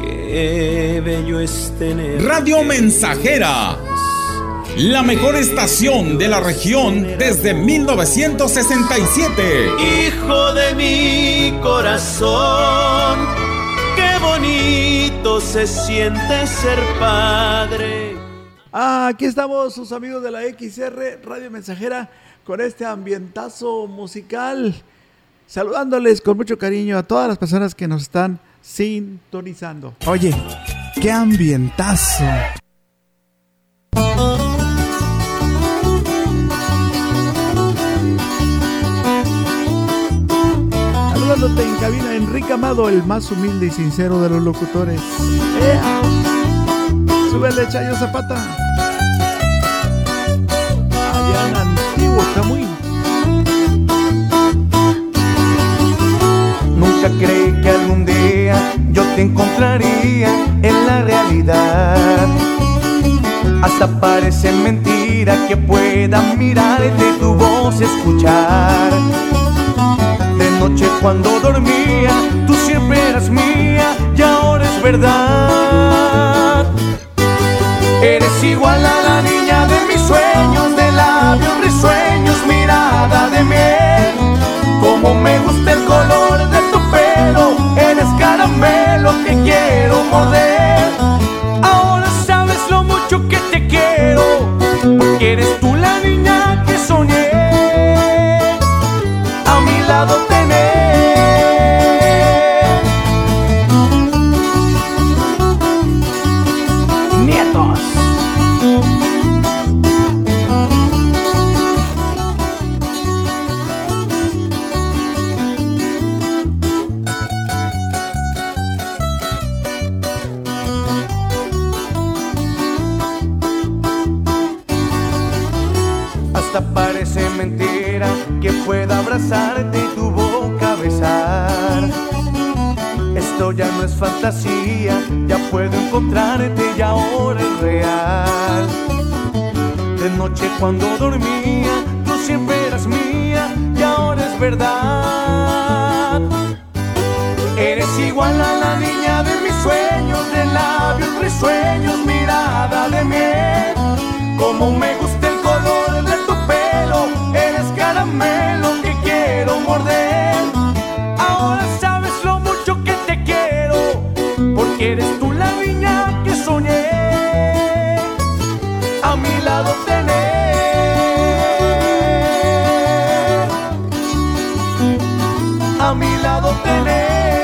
Qué bello es tener. Radio Mensajera. La mejor estación de la región desde 1967. Hijo de mi corazón, qué bonito se siente ser padre. Ah, aquí estamos, sus amigos de la XR Radio Mensajera, con este ambientazo musical. Saludándoles con mucho cariño a todas las personas que nos están sintonizando. Oye, qué ambientazo. Saludándote en cabina, Enrique Amado, el más humilde y sincero de los locutores. ¡Ea! Súbele, Chayo Zapata. Nunca creí que algún día yo te encontraría en la realidad. Hasta parece mentira que pueda mirarte tu voz escuchar. De noche cuando dormía, tú siempre eras mía y ahora es verdad. Eres igual a la niña de mis sueños, de labios risueños, mirada de miel. Como me gusta el color de eres caramelo que quiero morder. Hasta parece mentira que pueda abrazarte y tu boca besar. Esto ya no es fantasía, ya puedo encontrarte y ahora es real. De noche cuando dormía, tú siempre eras mía y ahora es verdad. Eres igual a la niña de mis sueños, de labios risueños, mirada de miel. Como me gusta eres caramelo que quiero morder. Ahora sabes lo mucho que te quiero, porque eres tú la niña que soñé. A mi lado tener. A mi lado tener.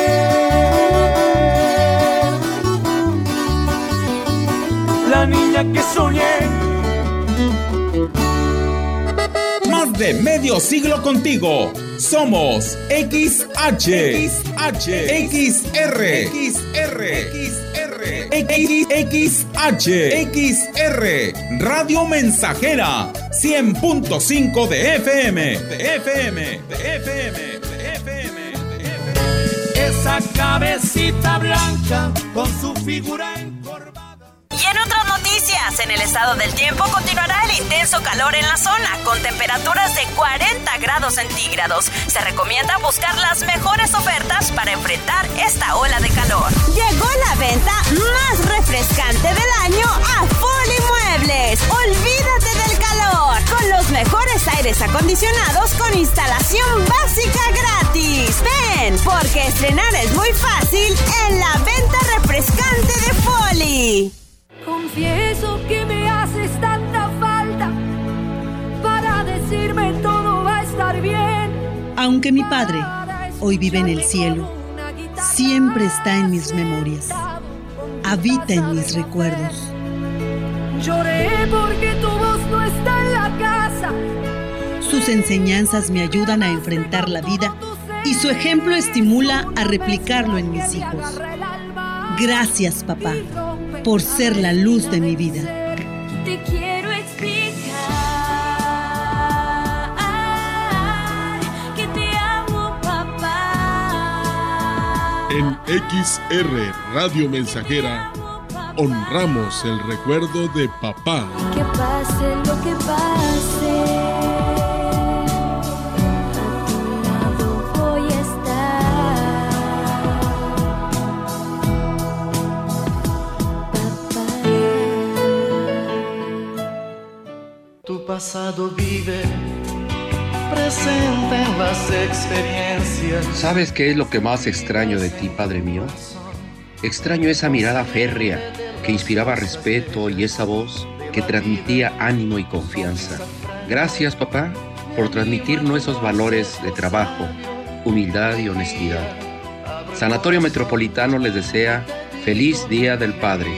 Más de medio siglo contigo. Somos XH, XH, XR, XR, XR, XH, XR, Radio Mensajera, 100.5 de FM, de FM, de FM, de FM, de FM. Esa cabecita blanca con su figura encorvada. Y en otras noticias, en el estado del tiempo continuará el intenso calor en la zona, con temperaturas de 40 grados centígrados. Se recomienda buscar las mejores ofertas para enfrentar esta ola de calor. Llegó la venta más refrescante del año a Foli Muebles. Olvídate del calor, con los mejores aires acondicionados con instalación básica gratis. Ven, porque estrenar es muy fácil en la venta refrescante de Foli. Confieso Aunque mi padre hoy vive en el cielo, siempre está en mis memorias, habita en mis recuerdos. Lloré porque tu voz no está en la casa. Sus enseñanzas me ayudan a enfrentar la vida y su ejemplo estimula a replicarlo en mis hijos. Gracias, papá, por ser la luz de mi vida. En XR Radio Mensajera honramos el recuerdo de papá. Que pase lo que pase. A tu lado. Papá. Tu pasado vive las experiencias. ¿Sabes qué es lo que más extraño de ti, Padre mío? Extraño esa mirada férrea que inspiraba respeto y esa voz que transmitía ánimo y confianza. Gracias, papá, por transmitirnos esos valores de trabajo, humildad y honestidad. Sanatorio Metropolitano les desea feliz Día del Padre.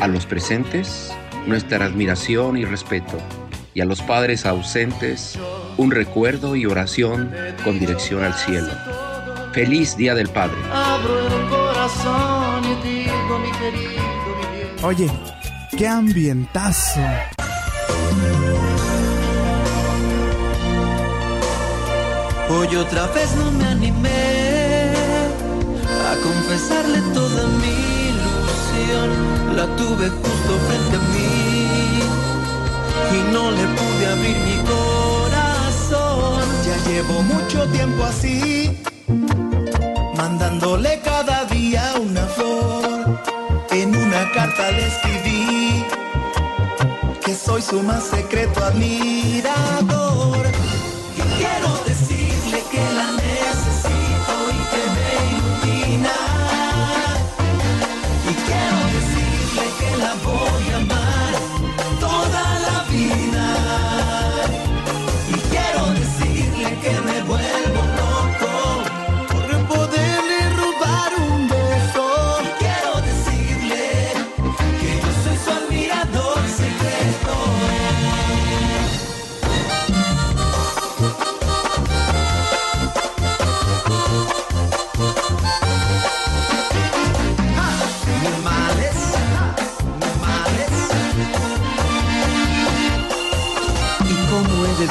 A los presentes, nuestra admiración y respeto. Y a los padres ausentes, un recuerdo y oración con dirección al cielo. Feliz Día del Padre. Oye, qué ambientazo. Hoy otra vez no me animé a confesarle toda mi ilusión. La tuve justo frente a mí y no le pude abrir mi corazón. Llevo mucho tiempo así, mandándole cada día una flor. En una carta le escribí que soy su más secreto admirador.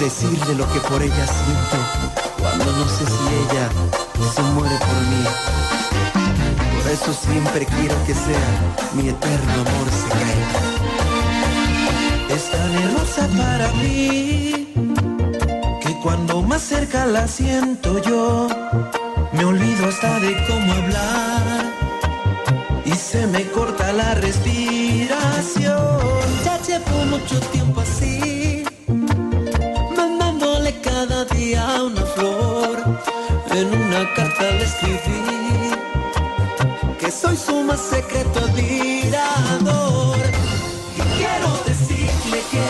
Decirle lo que por ella siento cuando no sé si ella se muere por mí? Por eso siempre quiero que sea mi eterno amor secreto. Es tan hermosa para mí que cuando más cerca la siento yo, me olvido hasta de cómo hablar y se me corta la respiración. Ya llevo mucho tiempo así, carta le escribí que soy su más secreto admirador. Y quiero decirle que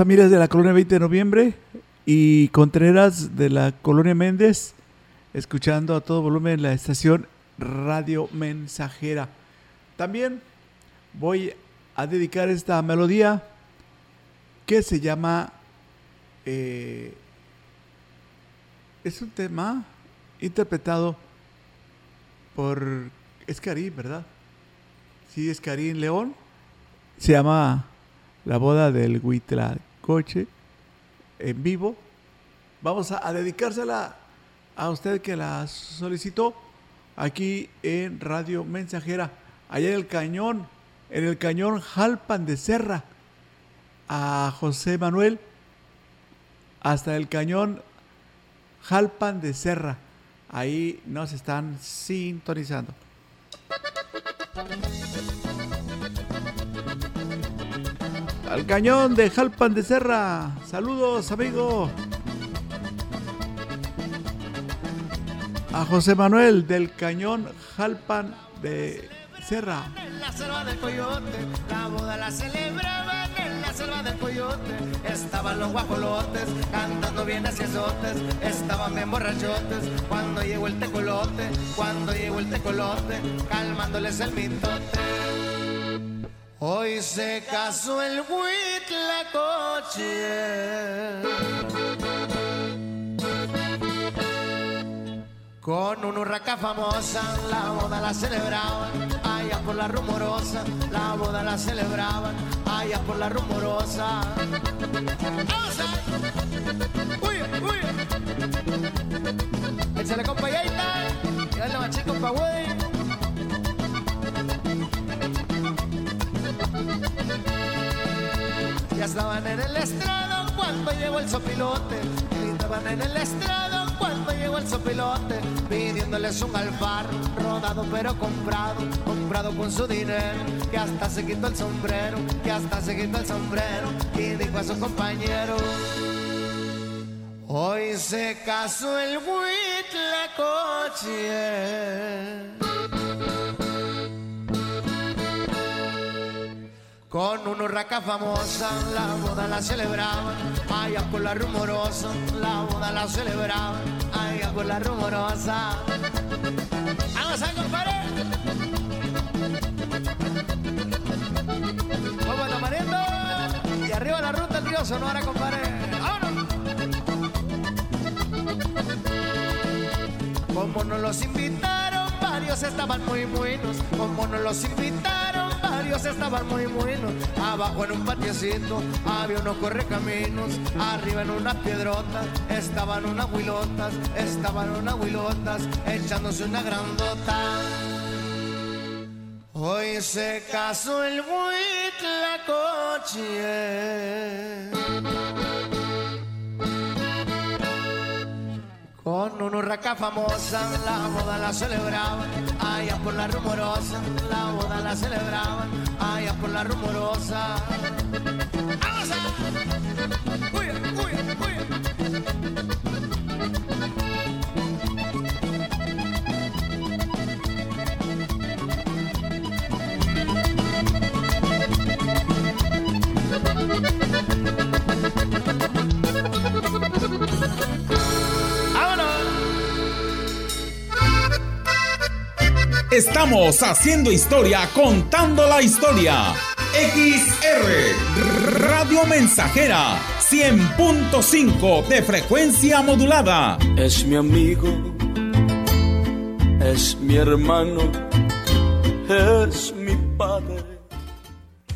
familias de la colonia 20 de noviembre y Contreras de la colonia Méndez, escuchando a todo volumen la estación Radio Mensajera. También voy a dedicar esta melodía que se llama eh, es un tema interpretado por Escarín, ¿verdad? Sí, Escarín León. Se llama La boda del Huitlacoche en vivo. Vamos a, a dedicársela a usted que la solicitó aquí en Radio Mensajera, allá en el cañón, en el cañón Jalpan de Serra, a José Manuel, hasta el cañón Jalpan de Serra. Ahí nos están sintonizando. Al cañón de Jalpan de Serra. Saludos, amigo. a José Manuel del Cañón Jalpan de Serra. En la selva del coyote, la boda la celebraban en la selva del coyote. Estaban los guajolotes cantando bien hacia azotes, estaban bien borrachotes. Cuando llegó el tecolote, cuando llegó el tecolote, calmándoles el mitote. Hoy se casó el huitlacoche con una urraca famosa, la boda la celebraban, allá por la rumorosa, la boda la celebraban, allá por la rumorosa. ¡Vamos a! ¡Uy, uy! Échale compa Yaita, y dale machín compa Woody. Ya estaban en el estrado cuando llegó el sopilote. Gritaban en el estrado cuando llegó el sopilote. Pidiéndoles un alfar, rodado pero comprado. Comprado con su dinero, que hasta se quitó el sombrero. Que hasta se quitó el sombrero. Y dijo a su compañero. Hoy se casó el huitlacoche. Con una urraca famosa, la boda la celebraban, allá por la rumorosa, la boda la celebraban, allá por la rumorosa. ¡Vamos a compadre! Vamos la mariendo y arriba la ruta el río Sonora, compadre. ¡Vámonos! Como nos los invitaron, varios estaban muy buenos. Como nos los invitaron, varios estaban muy buenos. Abajo en un patiecito había unos correcaminos. Arriba en unas piedrotas estaban unas huilotas. Estaban unas huilotas echándose una grandota. Hoy se casó el huitlacoche. Con una urraca famosa, la boda la celebraban, allá por la rumorosa, la boda la celebraban, allá por la rumorosa. Estamos haciendo historia, contando la historia. XR Radio Mensajera 100.5 de frecuencia modulada. Es mi amigo, es mi hermano, es mi padre.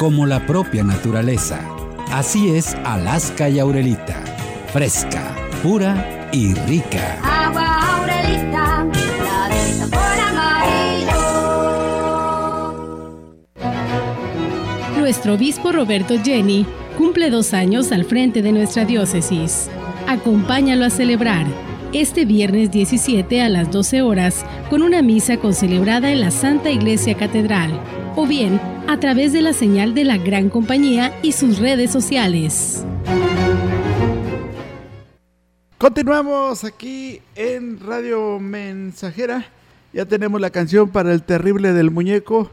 como la propia naturaleza. Así es Alaska y Aurelita. Fresca, pura y rica. Agua Aurelita, la por amarillo. Nuestro obispo Roberto Jenny cumple dos años al frente de nuestra diócesis. Acompáñalo a celebrar este viernes 17 a las 12 horas con una misa concelebrada en la Santa Iglesia Catedral o bien a través de la señal de la Gran Compañía y sus redes sociales. Continuamos aquí en Radio Mensajera. Ya tenemos la canción para el terrible del muñeco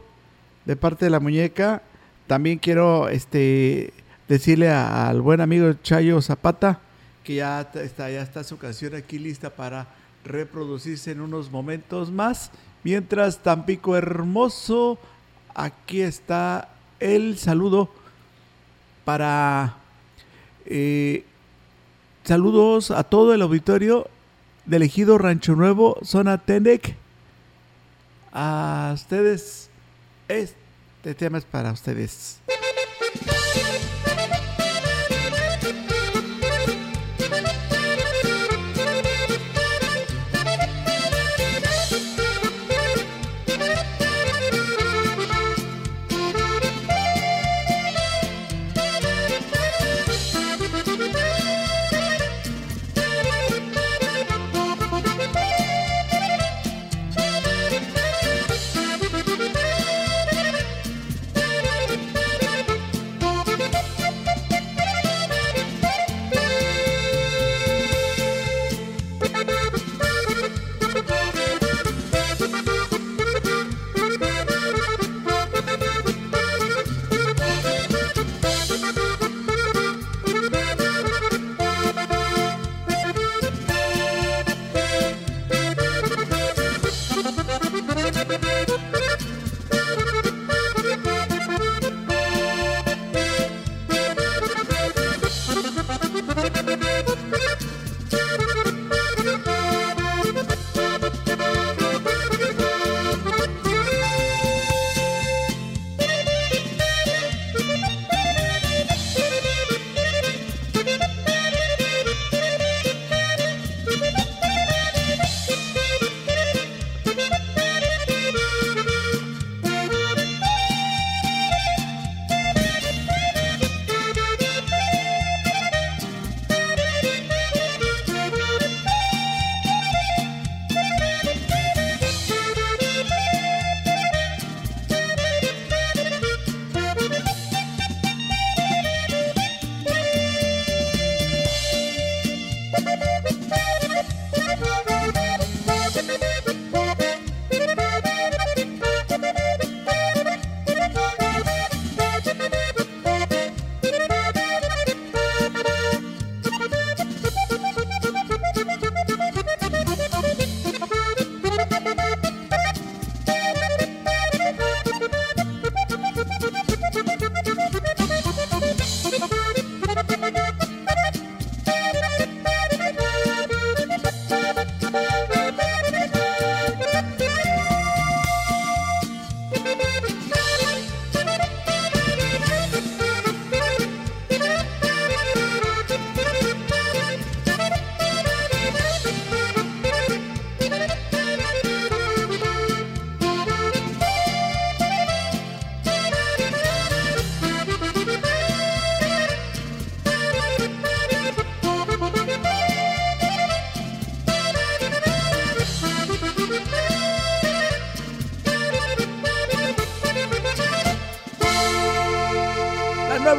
de parte de la muñeca. También quiero este decirle al buen amigo Chayo Zapata que ya está ya está su canción aquí lista para reproducirse en unos momentos más. Mientras Tampico hermoso, aquí está el saludo para eh, saludos a todo el auditorio del ejido Rancho Nuevo, zona Tenec. A ustedes, este tema es para ustedes.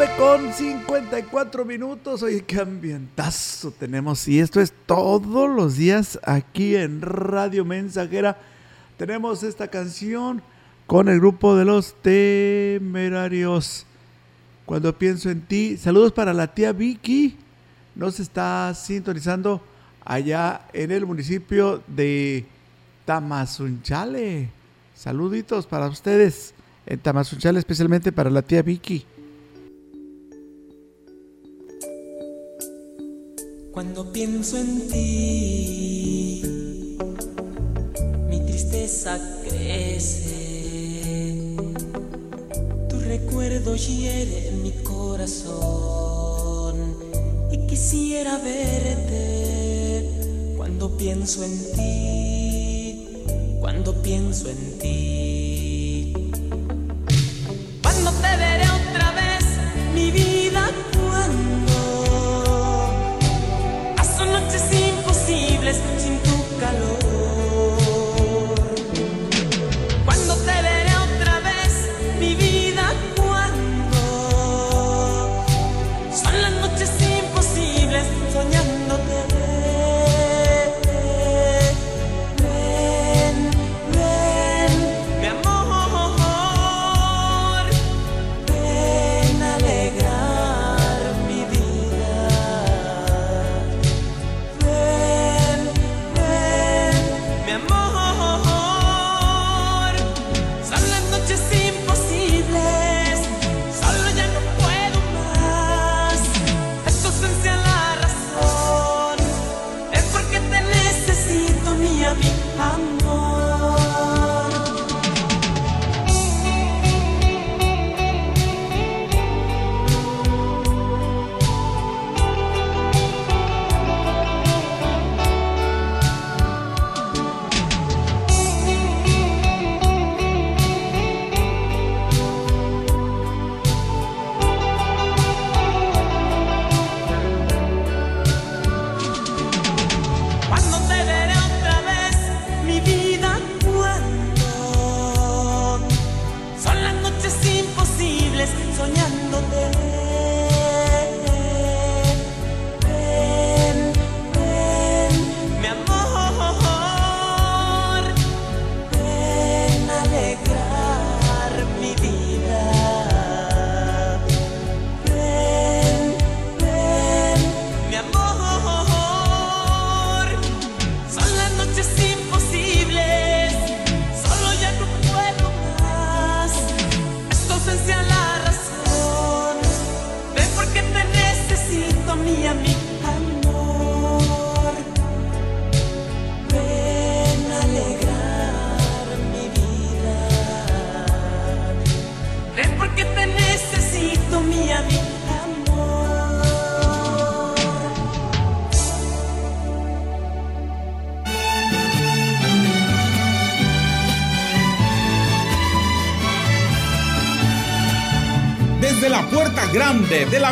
Con 54 minutos. Oye, qué ambientazo tenemos. Y esto es todos los días aquí en Radio Mensajera. Tenemos esta canción con el grupo de los temerarios. Cuando pienso en ti, saludos para la tía Vicky. Nos está sintonizando allá en el municipio de Tamazunchale. Saluditos para ustedes en Tamazunchale, especialmente para la tía Vicky. Cuando pienso en ti, mi tristeza crece. Tu recuerdo hiere mi corazón y quisiera verte. Cuando pienso en ti, cuando pienso en ti. Cuando te veré otra vez, mi vida, cuando noches imposibles sin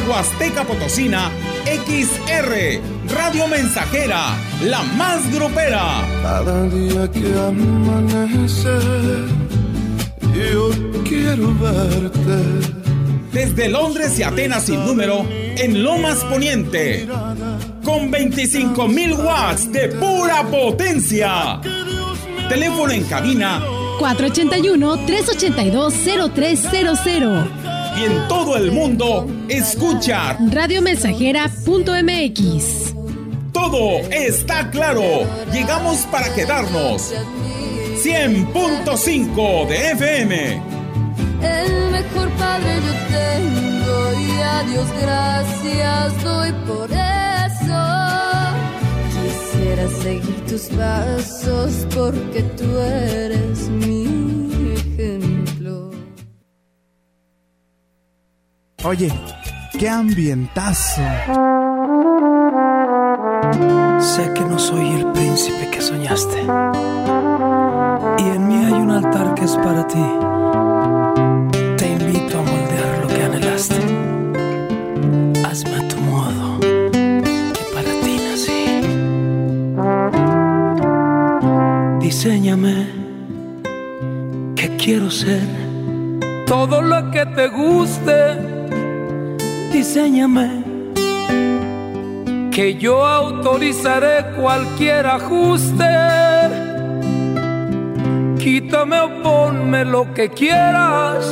Huasteca Potosina, XR, Radio Mensajera, la más grupera. Cada día que amanece, yo quiero verte. Desde Londres y Atenas sin número, en Lomas Poniente. Con 25.000 watts de pura potencia. Teléfono en cabina 481-382-0300. Y en todo el mundo, escucha. Radiomensajera.mx. Todo está claro. Llegamos para quedarnos. 100.5 de FM. El mejor padre yo tengo y a Dios gracias doy por eso. Quisiera seguir tus pasos porque tú eres mi Oye, qué ambientazo. Sé que no soy el príncipe que soñaste. Y en mí hay un altar que es para ti. Te invito a moldear lo que anhelaste. Hazme a tu modo, que para ti nací. Diseñame, que quiero ser todo lo que te guste Diseñame que yo autorizaré cualquier ajuste. Quítame o ponme lo que quieras.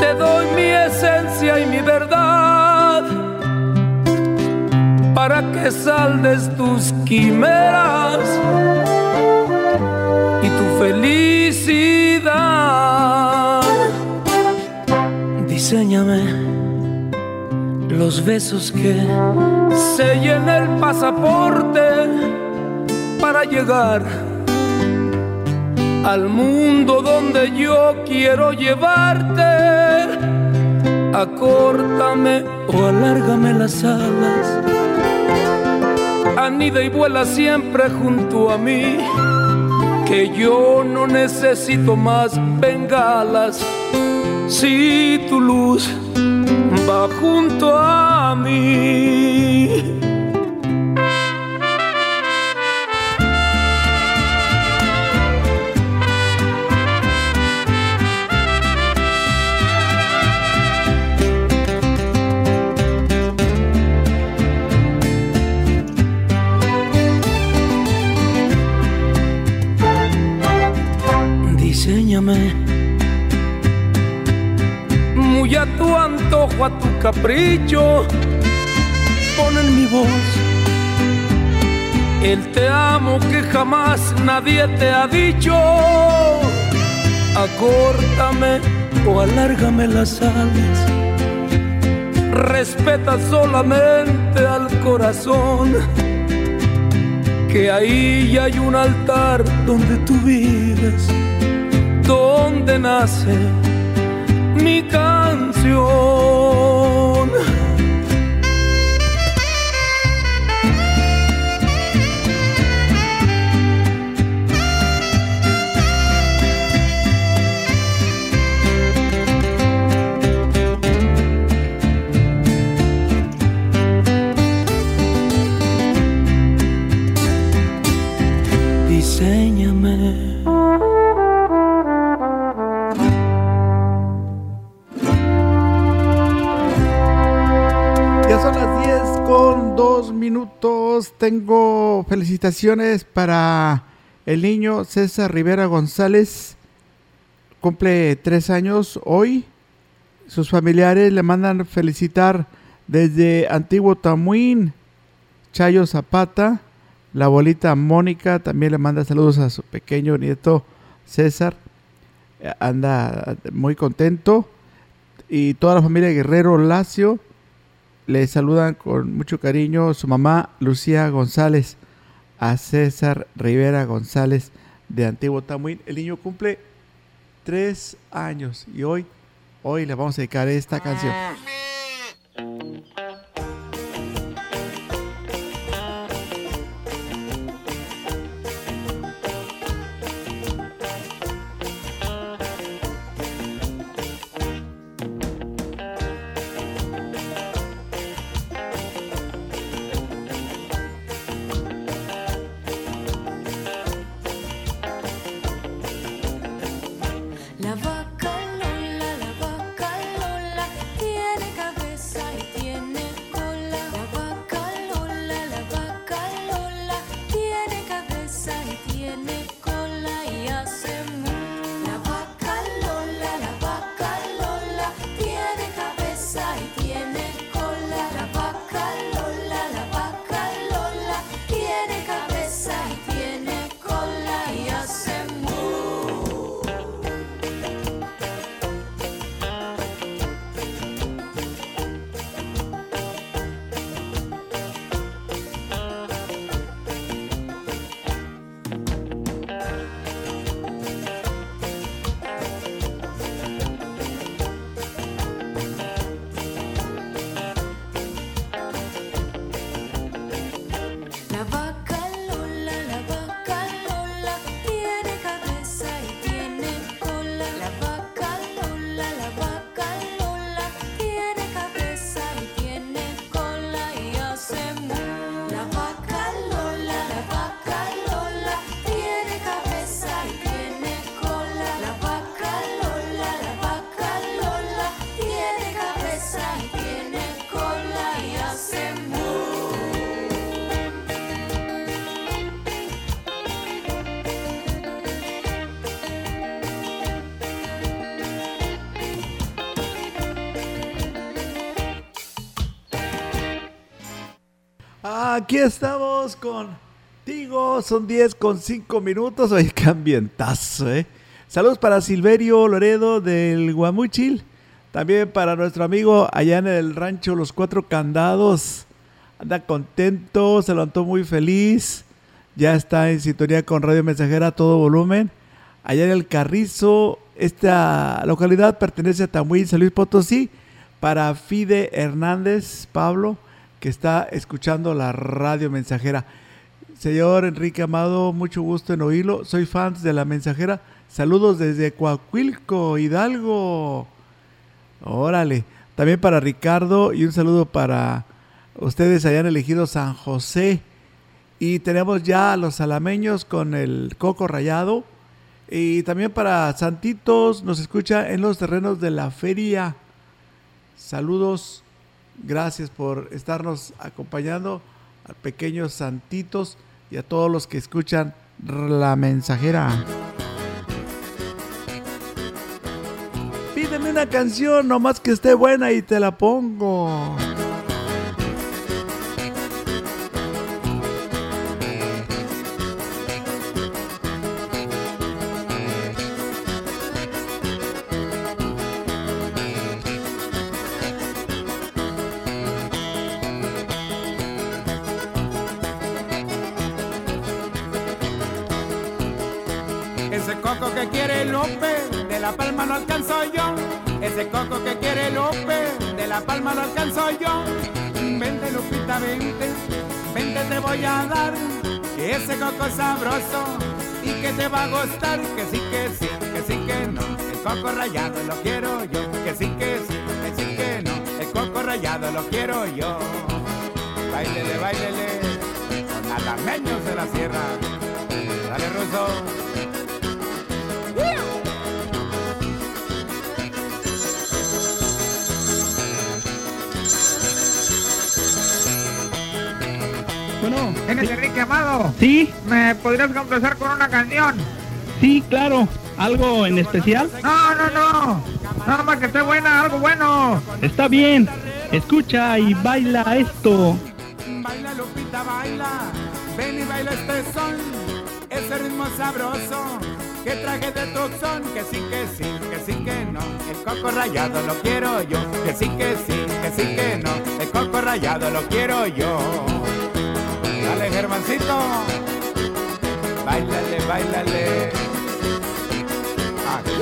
Te doy mi esencia y mi verdad para que saldes tus quimeras y tu felicidad. Diseñame los besos que sellen el pasaporte para llegar al mundo donde yo quiero llevarte. Acórtame o alárgame las alas. Anida y vuela siempre junto a mí. Que yo no necesito más bengalas. Si tu luz va junto a mí. Diseñame muy a tu antojo, a tu capricho. Pon en mi voz el te amo que jamás nadie te ha dicho. Acórtame o alárgame las alas. Respeta solamente al corazón. Que ahí ya hay un altar donde tú vives, donde nace mi canción. Tengo felicitaciones para el niño César Rivera González. Cumple 3 años hoy. Sus familiares le mandan felicitar desde Antiguo Tamuín. Chayo Zapata. La abuelita Mónica también le manda saludos a su pequeño nieto César. Anda muy contento. Y toda la familia Guerrero Lacio le saludan con mucho cariño su mamá Lucía González a César Rivera González de Antiguo Tamuín. El niño cumple tres años y hoy, hoy le vamos a dedicar esta canción. Aquí estamos contigo, son 10 con 5 minutos. Oye, qué ambientazo, ¿eh? Saludos para Silverio Loredo del Guamuchil. También para nuestro amigo allá en el rancho Los Cuatro Candados. Anda contento, se levantó muy feliz. Ya está en sintonía con Radio Mensajera a todo volumen. Allá en el Carrizo, esta localidad pertenece a Tamuín, San Luis Potosí. Para Fide Hernández, Pablo, está escuchando la radio mensajera. Señor Enrique Amado, mucho gusto en oírlo. Soy fan de la mensajera. Saludos desde Coahuilco, Hidalgo. Órale. También para Ricardo y un saludo para ustedes hayan elegido San José. Y tenemos ya a los alameños con el coco rayado. Y también para Santitos, nos escucha en los terrenos de la feria. Saludos, gracias por estarnos acompañando a pequeños Santitos y a todos los que escuchan la mensajera. Pídeme una canción, nomás que esté buena y te la pongo. Ese coco que quiere López, de la palma lo alcanzo yo. Ese coco que quiere López, de la palma lo alcanzo yo. Vente Lupita, vente, vente te voy a dar. Ese coco sabroso y que te va a gustar. Que sí, que sí, que sí, que no. El coco rayado lo quiero yo. Que sí, que sí, que sí, que no. El coco rayado lo quiero yo. Bailele, bailele, alameños de la sierra. Dale, ruso. Bueno, ¿Tienes Enrique Amado? sí, ¿Me podrías complacer con una canción? sí, claro. ¿Algo en especial? No, no, no. Nada más que esté buena, algo bueno. Está bien. Escucha y baila esto. Baila Lupita, baila, ven y baila este son, ese ritmo sabroso que traje de Tucson, que sí, que sí, que sí, que no, el coco rayado lo quiero yo, que sí, que sí, que sí, que no, el coco rayado lo quiero yo. Dale, Germancito, bailale, bailale. Aquí.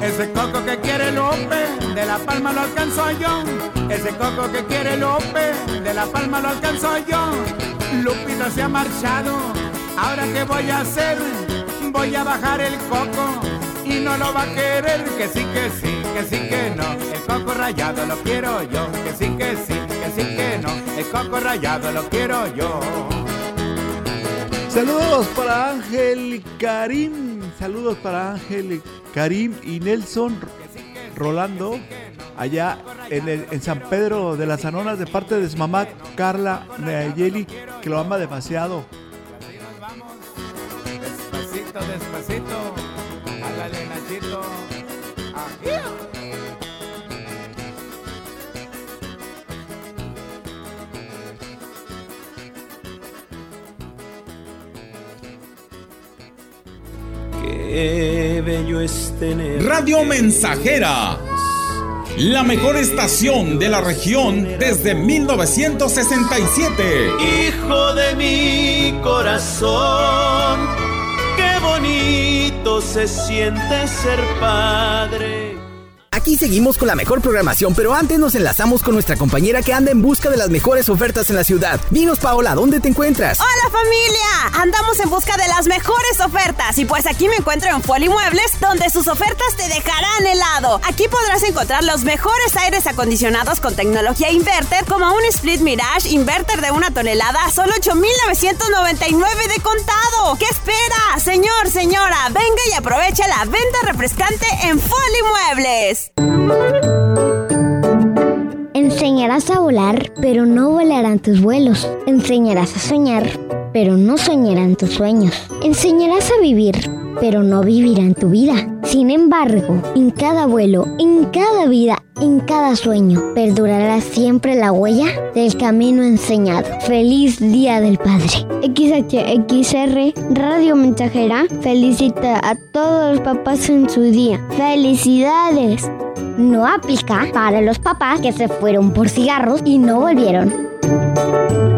Ese coco que quiere López, de la palma lo alcanzo yo. Ese coco que quiere López, de la palma lo alcanzo yo. Lupita se ha marchado, ahora qué voy a hacer? Voy a bajar el coco y no lo va a querer. Que sí, que sí, que sí, que no. El coco rayado lo quiero yo. Que sí, que sí, que sí, que no. El coco rayado lo quiero yo. Saludos para Ángel Karim. Saludos para Ángel Karim y Nelson Rolando. Allá en, el- en San Pedro de las Anonas, de parte de su mamá Carla Nayeli, que lo ama demasiado. Despacito, despacito. Hágale, Nachito. Qué bello es tener. Radio Mensajera. La mejor estación de la región desde 1967. Hijo de mi corazón, qué bonito se siente ser padre. Aquí seguimos con la mejor programación, pero antes nos enlazamos con nuestra compañera que anda en busca de las mejores ofertas en la ciudad. Dinos, Paola, ¿dónde te encuentras? ¡Hola familia! Andamos en busca de las mejores ofertas y pues aquí me encuentro en Foli Muebles donde sus ofertas te dejarán helado. Aquí podrás encontrar los mejores aires acondicionados con tecnología inverter como un Split Mirage inverter de una tonelada a solo 8,999 de contado. ¿Qué espera? Señor, señora, venga y aprovecha la venta refrescante en Foli Muebles. Enseñarás a volar, pero no volarás vivirán tus vuelos. Enseñarás a soñar, pero no soñarán tus sueños. Enseñarás a vivir, pero no vivirán tu vida. Sin embargo, en cada vuelo, en cada vida, en cada sueño, perdurará siempre la huella del camino enseñado. Feliz Día del Padre. XHXR Radio Mensajera felicita a todos los papás en su día. ¡Felicidades! No aplica para los papás que se fueron por cigarros y no volvieron.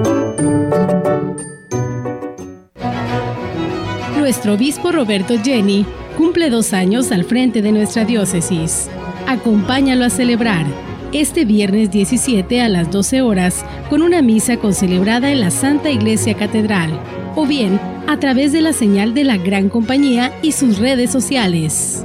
Nuestro obispo Roberto Jenny cumple dos años al frente de nuestra diócesis. Acompáñalo a celebrar este viernes 17 a las 12 horas con una misa concelebrada en la Santa Iglesia Catedral o bien a través de la señal de la Gran Compañía y sus redes sociales.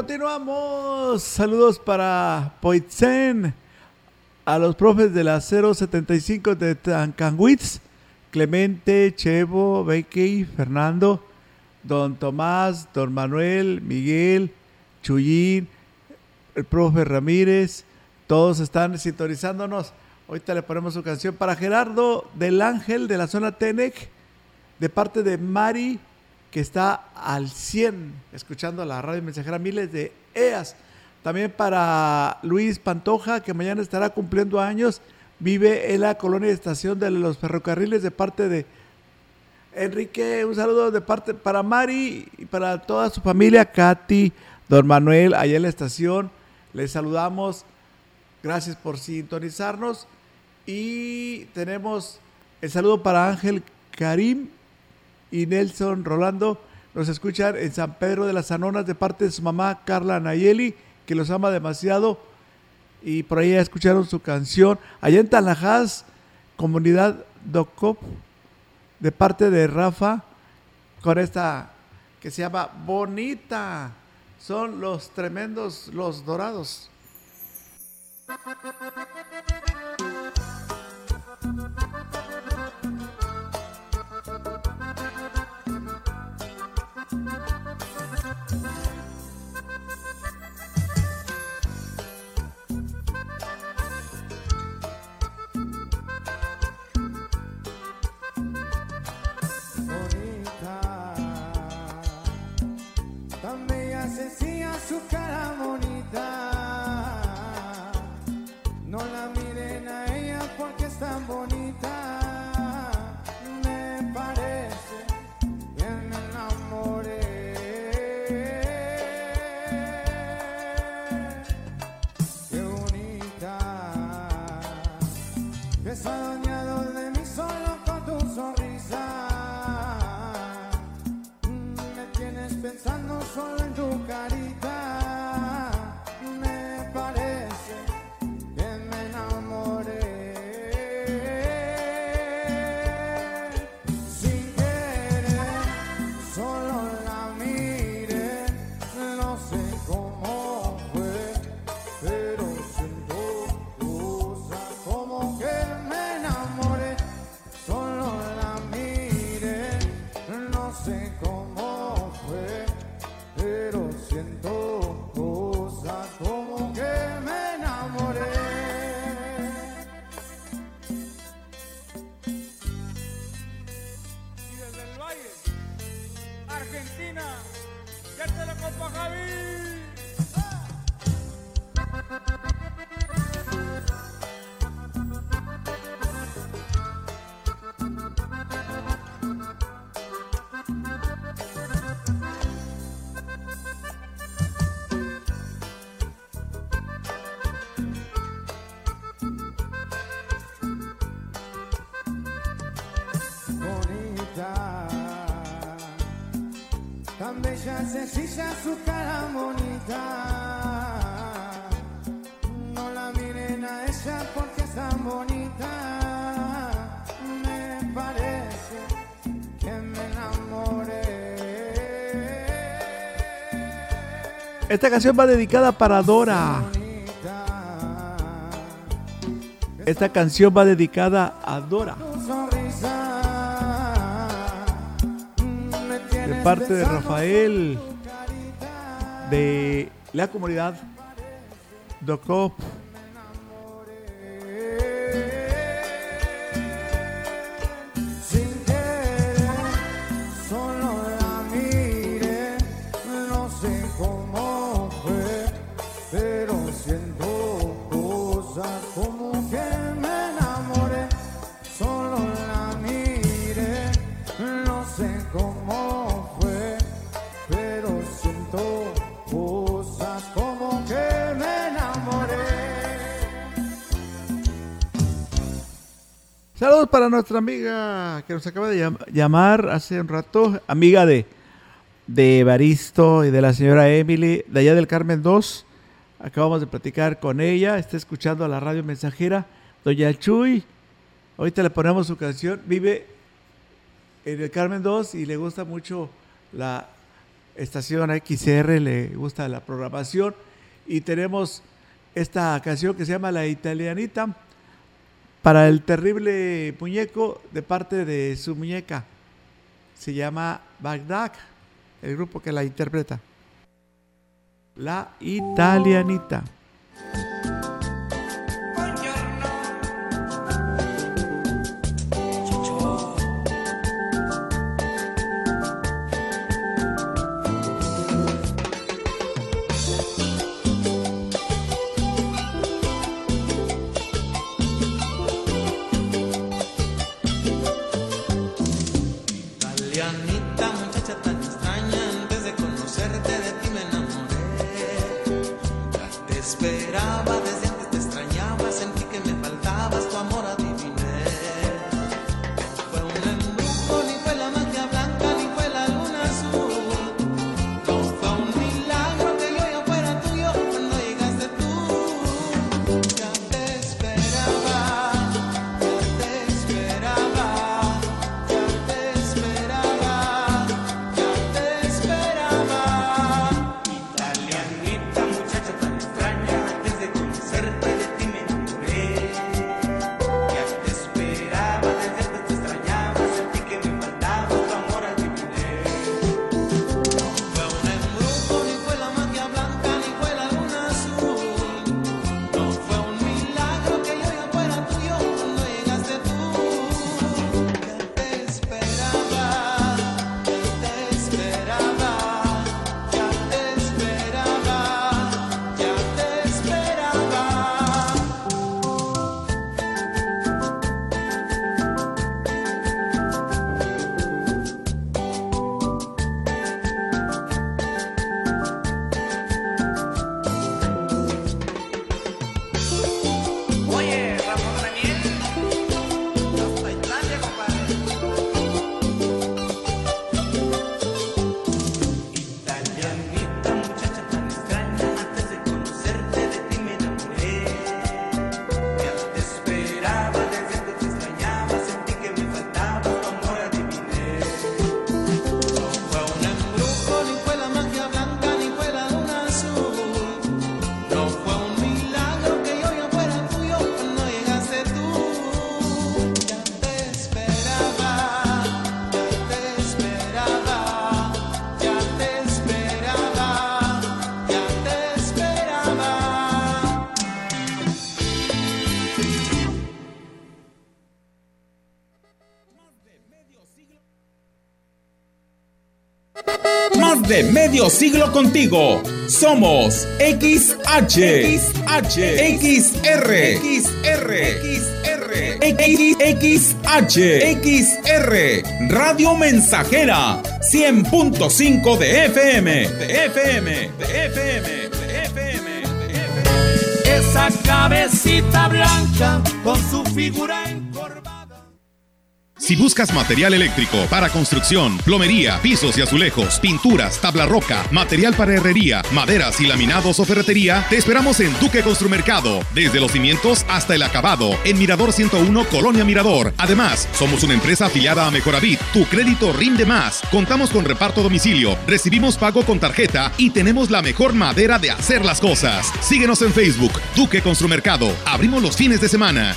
Continuamos. Saludos para Poitzen, a los profes de la 075 de Tancanwitz, Clemente, Chevo, Becky, Fernando, Don Tomás, Don Manuel, Miguel, Chuyín, el profe Ramírez, todos están sintonizándonos. Ahorita le ponemos su canción para Gerardo del Ángel de la zona Tenec, de parte de Mari que está al 100 escuchando la radio mensajera miles de EAS. También para Luis Pantoja, que mañana estará cumpliendo años, vive en la colonia de estación de los ferrocarriles de parte de Enrique. Un saludo de parte para Mari y para toda su familia, Katy, Don Manuel, allá en la estación. Les saludamos. Gracias por sintonizarnos. Y tenemos el saludo para Ángel Karim y Nelson Rolando nos escuchan en San Pedro de las Anonas de parte de su mamá Carla Nayeli, que los ama demasiado. Y por ahí escucharon su canción. Allá en Tanajás, comunidad Docop, de parte de Rafa, con esta que se llama Bonita. Son los tremendos, los dorados. Argentina, ya te la copa Javi. Esta canción va dedicada para Dora. Esta canción va dedicada a Dora. De parte de Rafael de la comunidad Docop. Para nuestra amiga que nos acaba de llam- llamar hace un rato, amiga de, de Evaristo y de la señora Emily, de allá del Carmen 2. Acabamos de platicar con ella, está escuchando a la radio mensajera. Doña Chuy, ahorita le ponemos su canción, vive en el Carmen 2 y le gusta mucho la estación XR, le gusta la programación. Y tenemos esta canción que se llama La Italianita para el terrible muñeco de parte de su muñeca. Se llama Bagdad, el grupo que la interpreta. La italianita. Medio siglo contigo. Somos XH, XH, XR, XR, XR, XR, Radio Mensajera, 100.5 de FM, de FM, de FM, de FM. Esa cabecita blanca con su figura. Si buscas material eléctrico para construcción, plomería, pisos y azulejos, pinturas, tabla roca, material para herrería, maderas y laminados o ferretería, te esperamos en Duque Construmercado, desde los cimientos hasta el acabado, en Mirador 101, Colonia Mirador. Además, somos una empresa afiliada a Mejoravit. Tu crédito rinde más. Contamos con reparto domicilio, recibimos pago con tarjeta y tenemos la mejor madera de hacer las cosas. Síguenos en Facebook, Duque Construmercado. Abrimos los fines de semana.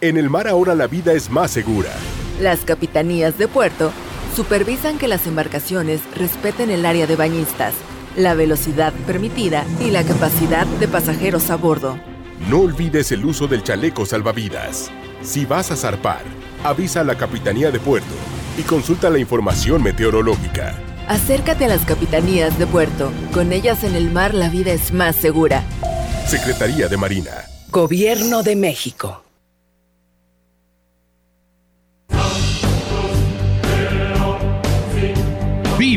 En el mar ahora la vida es más segura. Las capitanías de puerto supervisan que las embarcaciones respeten el área de bañistas, la velocidad permitida y la capacidad de pasajeros a bordo. No olvides el uso del chaleco salvavidas. Si vas a zarpar, avisa a la Capitanía de Puerto y consulta la información meteorológica. Acércate a las capitanías de puerto. Con ellas en el mar la vida es más segura. Secretaría de Marina. Gobierno de México.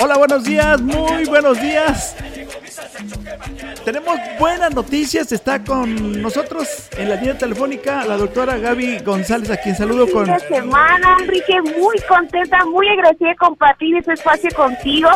Hola, buenos días, muy buenos días. Tenemos buenas noticias. Está con nosotros en la línea telefónica la doctora Gaby González, a quien saludo con. Esta semana, Enrique, muy contenta, muy agradecida de compartir este espacio contigo,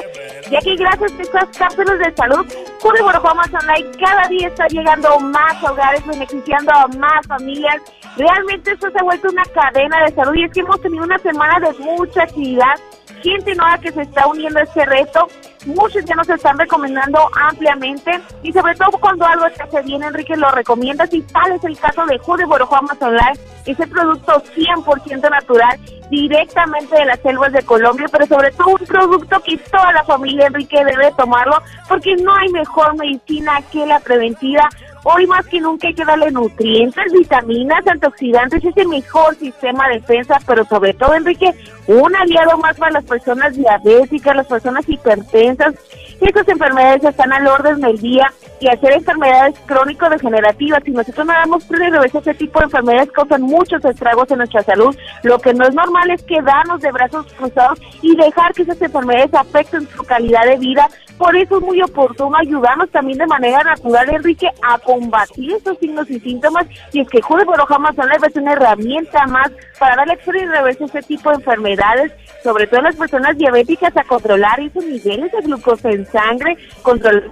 ya que gracias a estas cápsulas de salud, Julio Borjoma Online cada día está llegando más hogares, beneficiando a más familias. Realmente esto se ha vuelto una cadena de salud y es que hemos tenido una semana de mucha actividad gente nueva que se está uniendo a este reto. Muchos ya nos están recomendando ampliamente y sobre todo cuando algo te hace bien, Enrique, lo recomiendas y tal es el caso de Jude Borojuama Solar, ese producto 100% natural directamente de las selvas de Colombia, pero sobre todo un producto que toda la familia Enrique debe tomarlo porque no hay mejor medicina que la preventiva. Hoy más que nunca hay que darle nutrientes, vitaminas, antioxidantes, ese mejor sistema de defensa, pero sobre todo, Enrique, un aliado más para las personas diabéticas, las personas hipertensas. Estas enfermedades están al orden del día y hacer enfermedades crónico-degenerativas. Si nosotros no damos prioridad ese tipo de enfermedades, causan muchos estragos en nuestra salud. Lo que no es normal es quedarnos de brazos cruzados y dejar que esas enfermedades afecten su calidad de vida Por eso es muy oportuno ayudarnos también de manera natural, Enrique, a combatir estos signos y síntomas. Y es que Jude Boroja Amazon Life es una herramienta más para darle acción y reversa este tipo de enfermedades, sobre todo las personas diabéticas, a controlar esos niveles de glucosa en sangre, controlar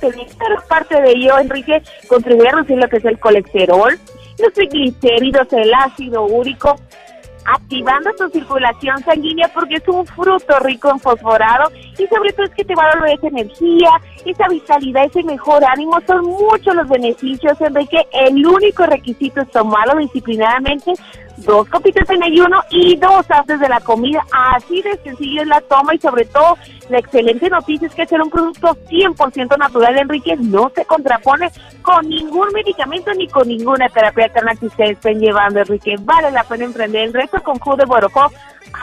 pero parte de ello, Enrique, contribuye a reducir lo que es el colesterol, los triglicéridos, el ácido úrico, activando tu circulación sanguínea porque es un fruto rico en fosforado y sobre todo es que te va a dar esa energía, esa vitalidad, ese mejor ánimo. Son muchos los beneficios, Enrique. El único requisito es tomarlo disciplinadamente dos copitas en ayuno y dos antes de la comida. Así de sencillo es la toma y sobre todo la excelente noticia es que ser un producto 100% natural, Enrique, no se contrapone con ningún medicamento ni con ninguna terapia alternativa que ustedes estén llevando, Enrique. Vale la pena emprender el resto con Jude Borojó,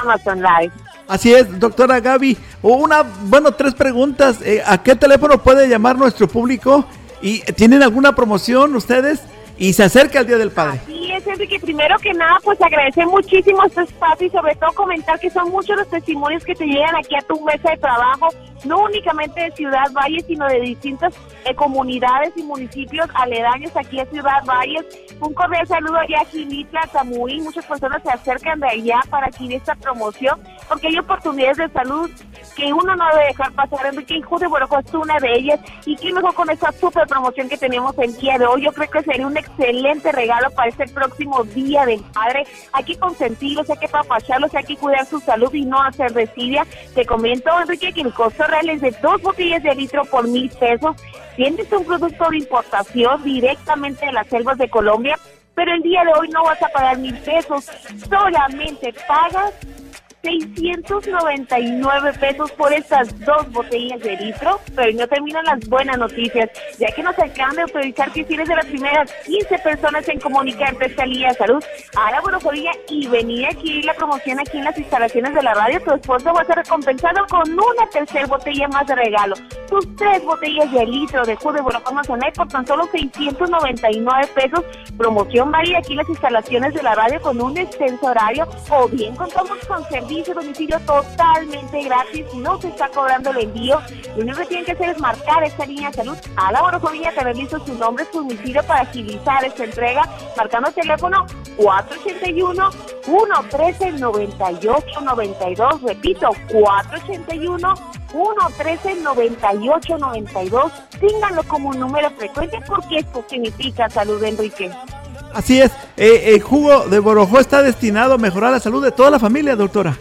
Amazon Live. Así es, doctora Gaby. Una, bueno, tres preguntas. Eh, ¿A qué teléfono puede llamar nuestro público? ¿Y tienen alguna promoción ustedes? Y se acerca el Día del Padre. Así es, Enrique. Primero que nada, pues agradecer muchísimo este espacio y sobre todo comentar que son muchos los testimonios que te llegan aquí a tu mesa de trabajo, no únicamente de Ciudad Valle, sino de distintas eh, comunidades y municipios aledaños aquí a Ciudad Valle. Un cordial saludo allá a Gilitla, Tamuín. Muchas personas se acercan de allá para adquirir esta promoción porque hay oportunidades de salud que uno no debe dejar pasar. Enrique Jude Borojo es una de ellas. Y qué mejor con esta super promoción que tenemos el día de hoy. Yo creo que sería un excelente regalo para este próximo Día del Padre. Hay que consentirlos, hay que papacharlos, hay que cuidar su salud y no hacer desidia. Te comento, Enrique, que el costo real es de dos botellas de litro por mil pesos. Tienes un producto de importación directamente de las selvas de Colombia, pero el día de hoy no vas a pagar mil pesos, solamente pagas 699 pesos por estas dos botellas de litro, pero no terminan las buenas noticias, ya que nos acaban de autorizar que si eres de las primeras 15 personas en comunicarte esta de salud a la Borojovilla y venir a adquirir la promoción aquí en las instalaciones de la radio, tu esposo va a ser recompensado con una tercera botella más de regalo. Tus tres botellas de litro de jugo de Sonet por tan solo 699 pesos. Promoción válida aquí en las instalaciones de la radio con un extenso horario o bien contamos con servicio de domicilio totalmente gratis, no se está cobrando el envío. Lo único que tienen que hacer es marcar esta línea de salud a la Borojovilla, tener listo su nombre, su domicilio para agilizar esta entrega, marcando el teléfono 481 113 9892 repito, 481 113 9892 Ténganlo como un número frecuente porque esto significa salud, Enrique. Así es, eh, el jugo de Borojó está destinado a mejorar la salud de toda la familia, doctora.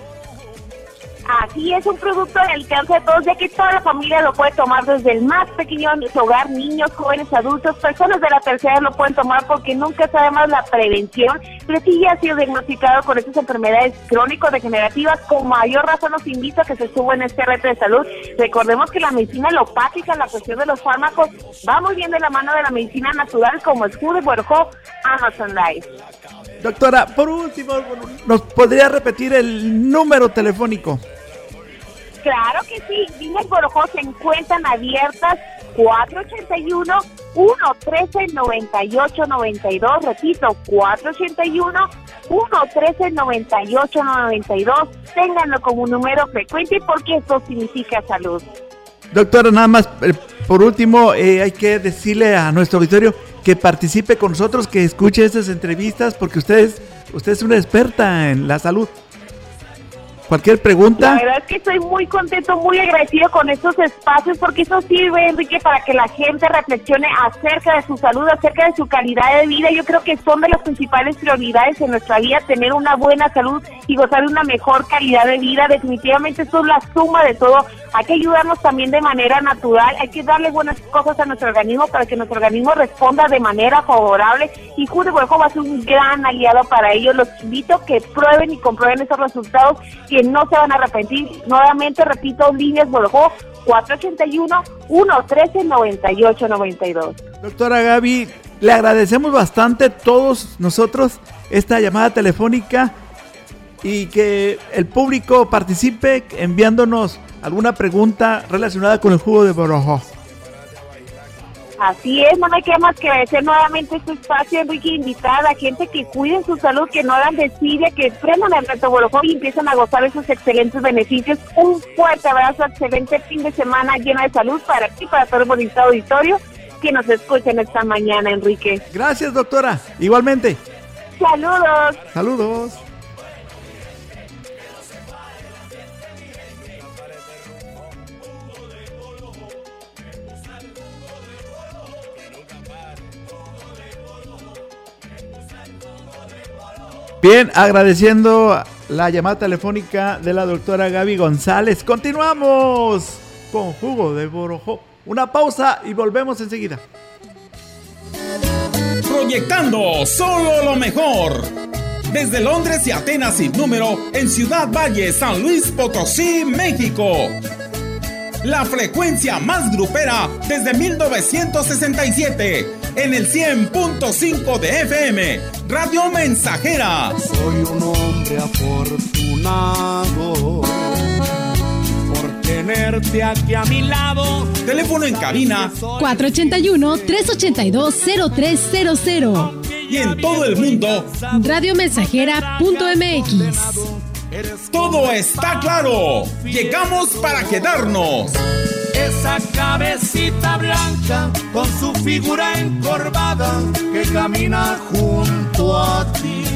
Así es un producto de alcance de todos, ya que toda la familia lo puede tomar desde el más pequeño de su hogar, niños, jóvenes, adultos, personas de la tercera lo pueden tomar porque nunca sabe más la prevención, pero si ya ha sido diagnosticado con estas enfermedades crónico-degenerativas, con mayor razón nos invito a que se suba en este reto de salud. Recordemos que la medicina alopática, la cuestión de los fármacos, va muy bien de la mano de la medicina natural como Jude Borjó Amazon Life. Doctora, por último, ¿nos podría repetir el número telefónico? Claro que sí, Líneas Borojó se encuentran abiertas 481 113 9892, repito, 481 113 9892. Ténganlo como un número frecuente porque esto significa salud. Doctora, nada más, eh, por último, eh, hay que decirle a nuestro auditorio que participe con nosotros, que escuche estas entrevistas, porque usted es, usted es una experta en la salud. Cualquier pregunta. La verdad es que estoy muy contento, muy agradecido con estos espacios porque eso sirve, Enrique, para que la gente reflexione acerca de su salud, acerca de su calidad de vida. Yo creo que son de las principales prioridades en nuestra vida tener una buena salud y gozar de una mejor calidad de vida. Definitivamente eso es la suma de todo. Hay que ayudarnos también de manera natural, hay que darle buenas cosas a nuestro organismo para que nuestro organismo responda de manera favorable y Jude Borjo va a ser un gran aliado para ello. Los invito a que prueben y comprueben esos resultados que no se van a arrepentir. Nuevamente, repito, líneas Borojó 481-113-9892. Doctora Gaby, le agradecemos bastante todos nosotros esta llamada telefónica y que el público participe enviándonos alguna pregunta relacionada con el jugo de Borojó. Así es, no me queda más que agradecer nuevamente este espacio, Enrique, invitar a la gente que cuiden su salud, que no hagan desidia, que prendan el reto Borojó y empiezan a gozar esos excelentes beneficios. Un fuerte abrazo, excelente fin de semana llena de salud para ti, para todo el bonito auditorio que nos escuchen esta mañana, Enrique. Gracias, doctora. Igualmente. Saludos. Saludos. Bien, agradeciendo la llamada telefónica de la doctora Gaby González. Continuamos con jugo de borojó. Una pausa y volvemos enseguida. Proyectando solo lo mejor. Desde Londres y Atenas sin número, en Ciudad Valle, San Luis Potosí, México. La frecuencia más grupera desde 1967, en el 100.5 de FM, Radio Mensajera. Soy un hombre afortunado por tenerte aquí a mi lado. Teléfono en cabina 481-382-0300. y en todo el mundo. Radiomensajera.mx. Todo está claro. Llegamos para quedarnos. Esa cabecita blanca con su figura encorvada que camina junto a ti.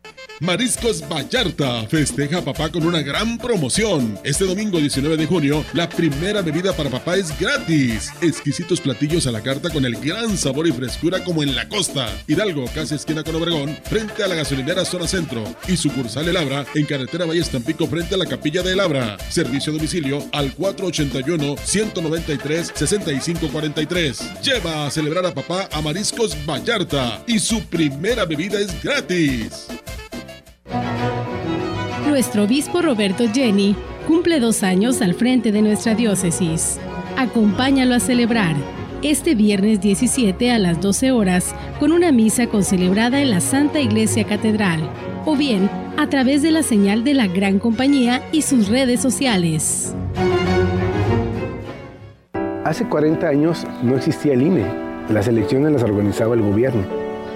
Thanks. Mariscos Vallarta festeja a papá con una gran promoción. Este domingo 19 de junio, la primera bebida para papá es gratis. Exquisitos platillos a la carta con el gran sabor y frescura como en la costa. Hidalgo, casi esquina con Obregón, frente a la gasolinera Zona Centro. Y sucursal El Abra, en carretera Valle Tampico, frente a la capilla de El Abra. Servicio a domicilio al 481-193-6543. Lleva a celebrar a papá a Mariscos Vallarta. Y su primera bebida es gratis. Nuestro obispo Roberto Jenny cumple dos años al frente de nuestra diócesis. Acompáñalo a celebrar este viernes 17 a las 12 horas con una misa concelebrada en la Santa Iglesia Catedral o bien a través de la señal de la Gran Compañía y sus redes sociales. Hace 40 años no existía el INE. Las elecciones las organizaba el gobierno.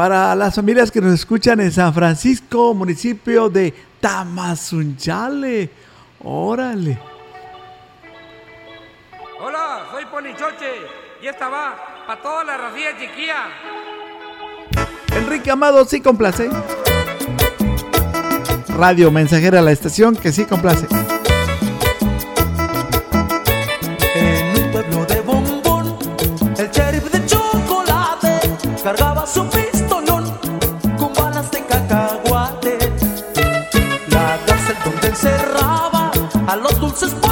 para las familias que nos escuchan en San Francisco, municipio de Tamazunchale. Órale. Hola, soy Ponichoche y esta va para toda la racía chiquilla. Enrique Amado sí complace. Radio Mensajera, la estación que sí complace. En un pueblo de bombón, el sheriff de chocolate cargaba su a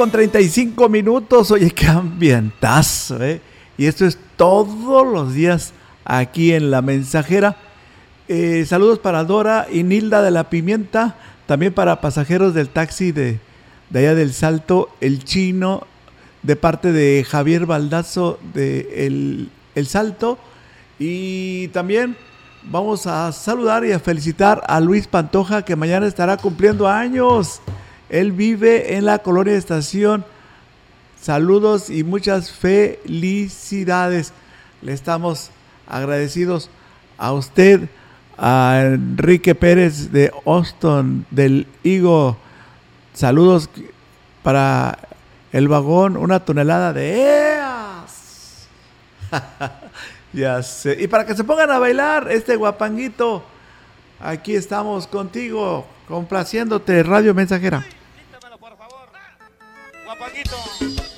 con 35 minutos. Oye, qué ambientazo, ¿eh? Y esto es todos los días aquí en La Mensajera. Eh, saludos para Dora y Nilda de la Pimienta. También para pasajeros del taxi de, de allá del Salto, el chino, de parte de Javier Baldazo de el, el Salto. Y también vamos a saludar y a felicitar a Luis Pantoja, que mañana estará cumpliendo años. Él vive en la colonia Estación. Saludos y muchas felicidades. Le estamos agradecidos a usted, a Enrique Pérez de Austin, del Higo. Saludos para el vagón, una tonelada de EAS. ya sé. Y para que se pongan a bailar este guapanguito, aquí estamos contigo, complaciéndote, Radio Mensajera. A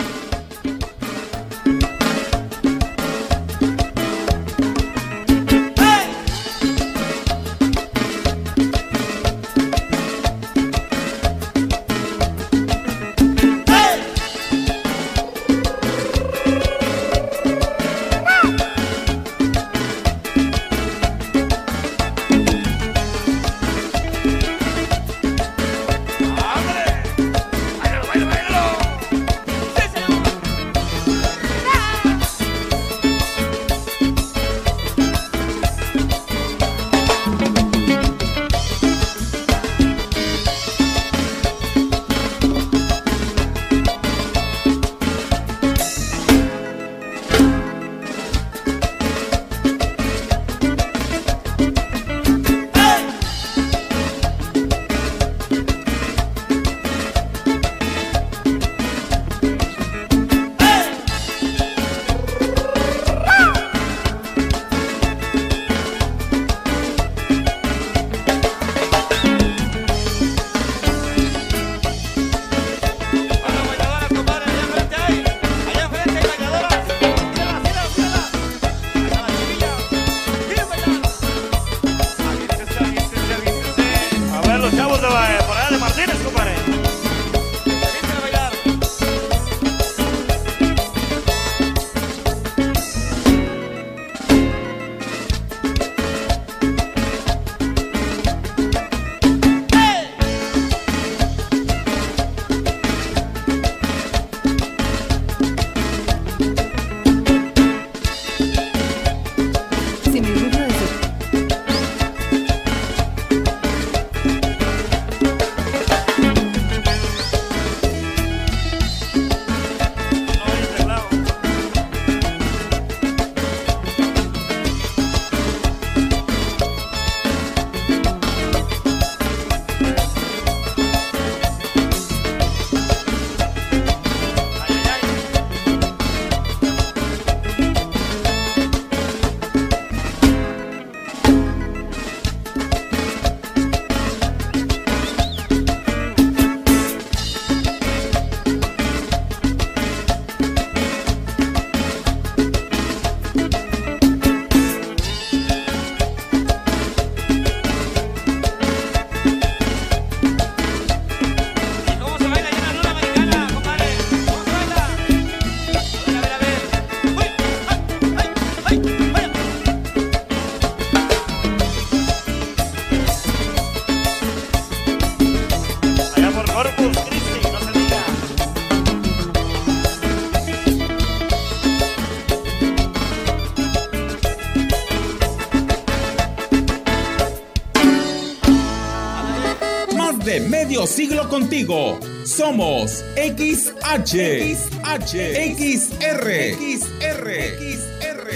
siglo contigo. Somos XH, XH, XR, XR, XR,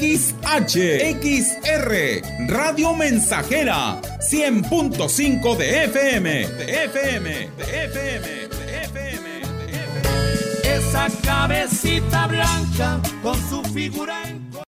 XH, XR, Radio Mensajera, 100.5 de FM, de FM, de FM, de FM. Esa cabecita blanca con su figura